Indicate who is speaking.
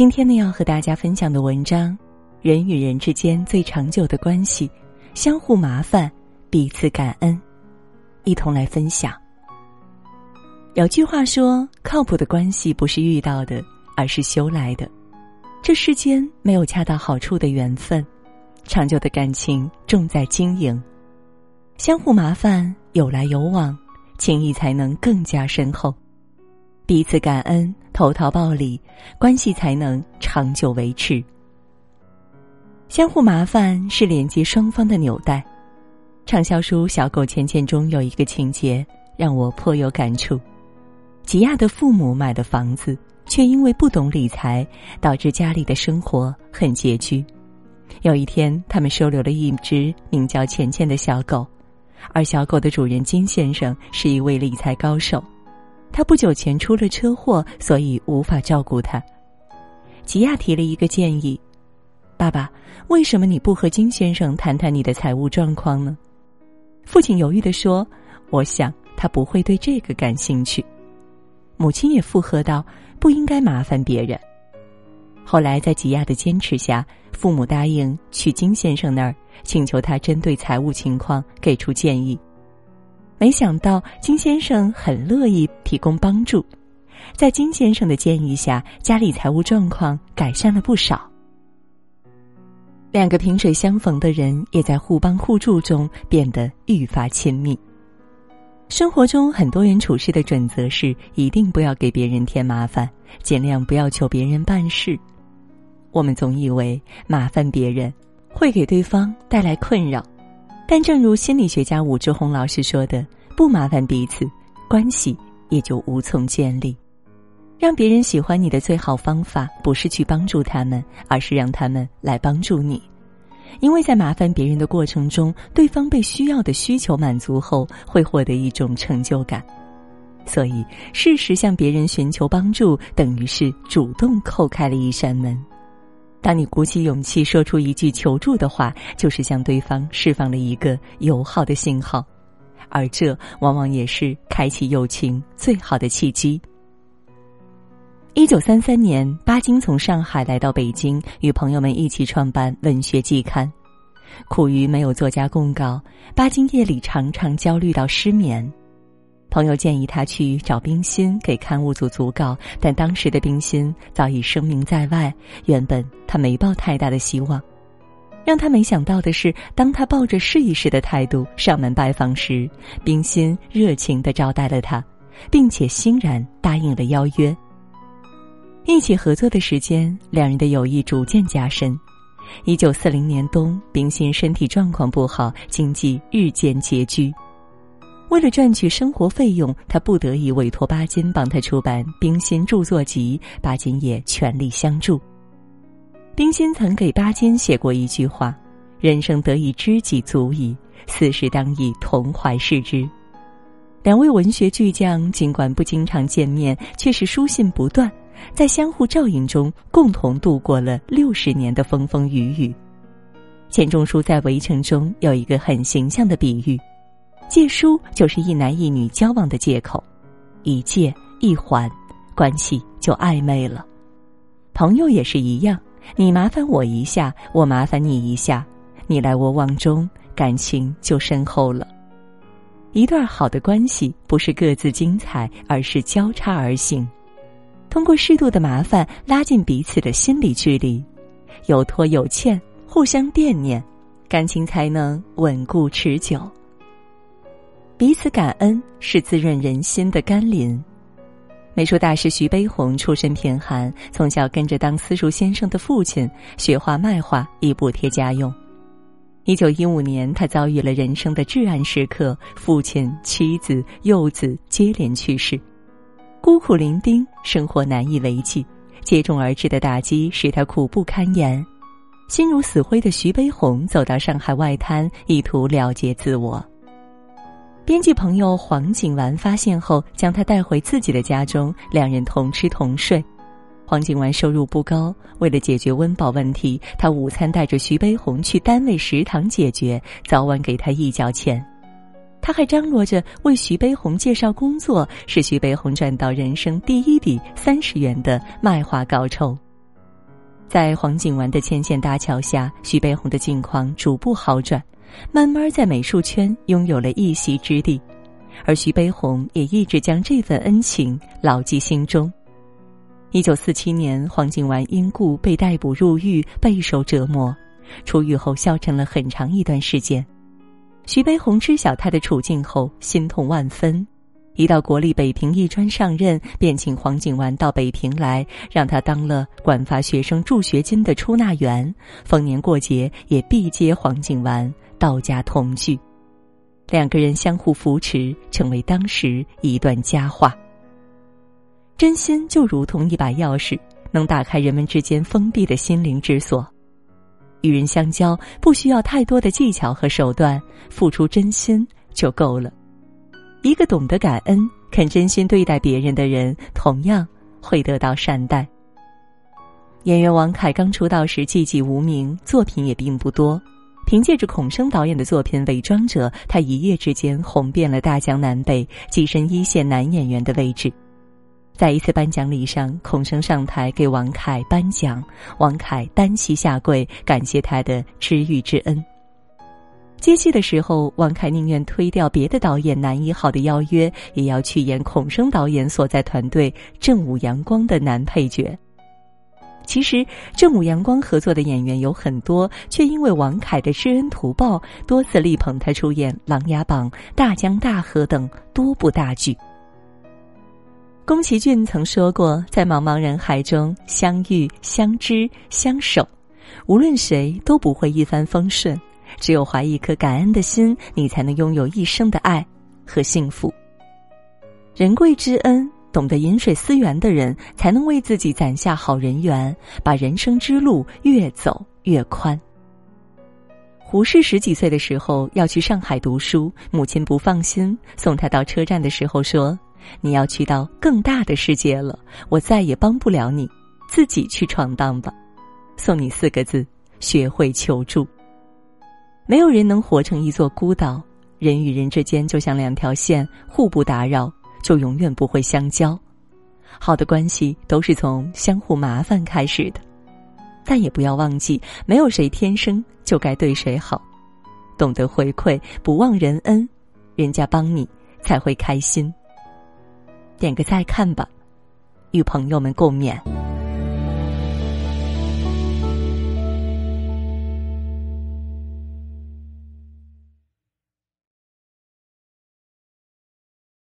Speaker 1: 今天呢，要和大家分享的文章，人与人之间最长久的关系，相互麻烦，彼此感恩，一同来分享。有句话说，靠谱的关系不是遇到的，而是修来的。这世间没有恰到好处的缘分，长久的感情重在经营。相互麻烦，有来有往，情谊才能更加深厚。彼此感恩，投桃报李，关系才能长久维持。相互麻烦是连接双方的纽带。畅销书《小狗钱钱》中有一个情节让我颇有感触：吉亚的父母买了房子，却因为不懂理财，导致家里的生活很拮据。有一天，他们收留了一只名叫钱钱的小狗，而小狗的主人金先生是一位理财高手。他不久前出了车祸，所以无法照顾他。吉亚提了一个建议：“爸爸，为什么你不和金先生谈谈你的财务状况呢？”父亲犹豫的说：“我想他不会对这个感兴趣。”母亲也附和道：“不应该麻烦别人。”后来在吉亚的坚持下，父母答应去金先生那儿，请求他针对财务情况给出建议。没想到金先生很乐意提供帮助，在金先生的建议下，家里财务状况改善了不少。两个萍水相逢的人，也在互帮互助中变得愈发亲密。生活中很多人处事的准则是：一定不要给别人添麻烦，尽量不要求别人办事。我们总以为麻烦别人会给对方带来困扰。但正如心理学家武志红老师说的，不麻烦彼此，关系也就无从建立。让别人喜欢你的最好方法，不是去帮助他们，而是让他们来帮助你。因为在麻烦别人的过程中，对方被需要的需求满足后，会获得一种成就感。所以，适时向别人寻求帮助，等于是主动叩开了一扇门。当你鼓起勇气说出一句求助的话，就是向对方释放了一个友好的信号，而这往往也是开启友情最好的契机。一九三三年，巴金从上海来到北京，与朋友们一起创办《文学季刊》。苦于没有作家供稿，巴金夜里常常焦虑到失眠。朋友建议他去找冰心给刊物组组稿，但当时的冰心早已声名在外，原本他没抱太大的希望。让他没想到的是，当他抱着试一试的态度上门拜访时，冰心热情的招待了他，并且欣然答应了邀约。一起合作的时间，两人的友谊逐渐加深。一九四零年冬，冰心身体状况不好，经济日渐拮据。为了赚取生活费用，他不得已委托巴金帮他出版《冰心著作集》，巴金也全力相助。冰心曾给巴金写过一句话：“人生得一知己足矣，四时当以同怀视之。”两位文学巨匠尽管不经常见面，却是书信不断，在相互照应中共同度过了六十年的风风雨雨。钱钟书在《围城》中有一个很形象的比喻。借书就是一男一女交往的借口，一借一还，关系就暧昧了。朋友也是一样，你麻烦我一下，我麻烦你一下，你来我往中，感情就深厚了。一段好的关系不是各自精彩，而是交叉而行，通过适度的麻烦拉近彼此的心理距离，有拖有欠，互相惦念，感情才能稳固持久。彼此感恩是滋润人心的甘霖。美术大师徐悲鸿出身贫寒，从小跟着当私塾先生的父亲学画卖画，以补贴家用。一九一五年，他遭遇了人生的至暗时刻，父亲、妻子、幼子接连去世，孤苦伶仃，生活难以为继。接踵而至的打击使他苦不堪言，心如死灰的徐悲鸿走到上海外滩，意图了结自我。编辑朋友黄景完发现后，将他带回自己的家中，两人同吃同睡。黄景完收入不高，为了解决温饱问题，他午餐带着徐悲鸿去单位食堂解决，早晚给他一角钱。他还张罗着为徐悲鸿介绍工作，使徐悲鸿赚到人生第一笔三十元的卖画高酬。在黄景完的牵线搭桥下，徐悲鸿的境况逐步好转，慢慢在美术圈拥有了一席之地，而徐悲鸿也一直将这份恩情牢记心中。一九四七年，黄景完因故被逮捕入狱，备受折磨，出狱后消沉了很长一段时间。徐悲鸿知晓他的处境后，心痛万分。一到国立北平艺专上任，便请黄景完到北平来，让他当了管发学生助学金的出纳员。逢年过节也必接黄景完道家同聚，两个人相互扶持，成为当时一段佳话。真心就如同一把钥匙，能打开人们之间封闭的心灵之锁。与人相交，不需要太多的技巧和手段，付出真心就够了。一个懂得感恩、肯真心对待别人的人，同样会得到善待。演员王凯刚出道时寂寂无名，作品也并不多。凭借着孔生导演的作品《伪装者》，他一夜之间红遍了大江南北，跻身一线男演员的位置。在一次颁奖礼上，孔生上台给王凯颁奖，王凯单膝下跪，感谢他的知遇之恩。接戏的时候，王凯宁愿推掉别的导演男一号的邀约，也要去演孔生导演所在团队正午阳光的男配角。其实，正午阳光合作的演员有很多，却因为王凯的知恩图报，多次力捧他出演《琅琊榜》《大江大河》等多部大剧。宫崎骏曾说过：“在茫茫人海中相遇、相知、相守，无论谁都不会一帆风顺。”只有怀一颗感恩的心，你才能拥有一生的爱和幸福。人贵知恩，懂得饮水思源的人，才能为自己攒下好人缘，把人生之路越走越宽。胡适十几岁的时候要去上海读书，母亲不放心，送他到车站的时候说：“你要去到更大的世界了，我再也帮不了你，自己去闯荡吧。”送你四个字：学会求助。没有人能活成一座孤岛，人与人之间就像两条线，互不打扰，就永远不会相交。好的关系都是从相互麻烦开始的，但也不要忘记，没有谁天生就该对谁好，懂得回馈，不忘人恩，人家帮你才会开心。点个再看吧，与朋友们共勉。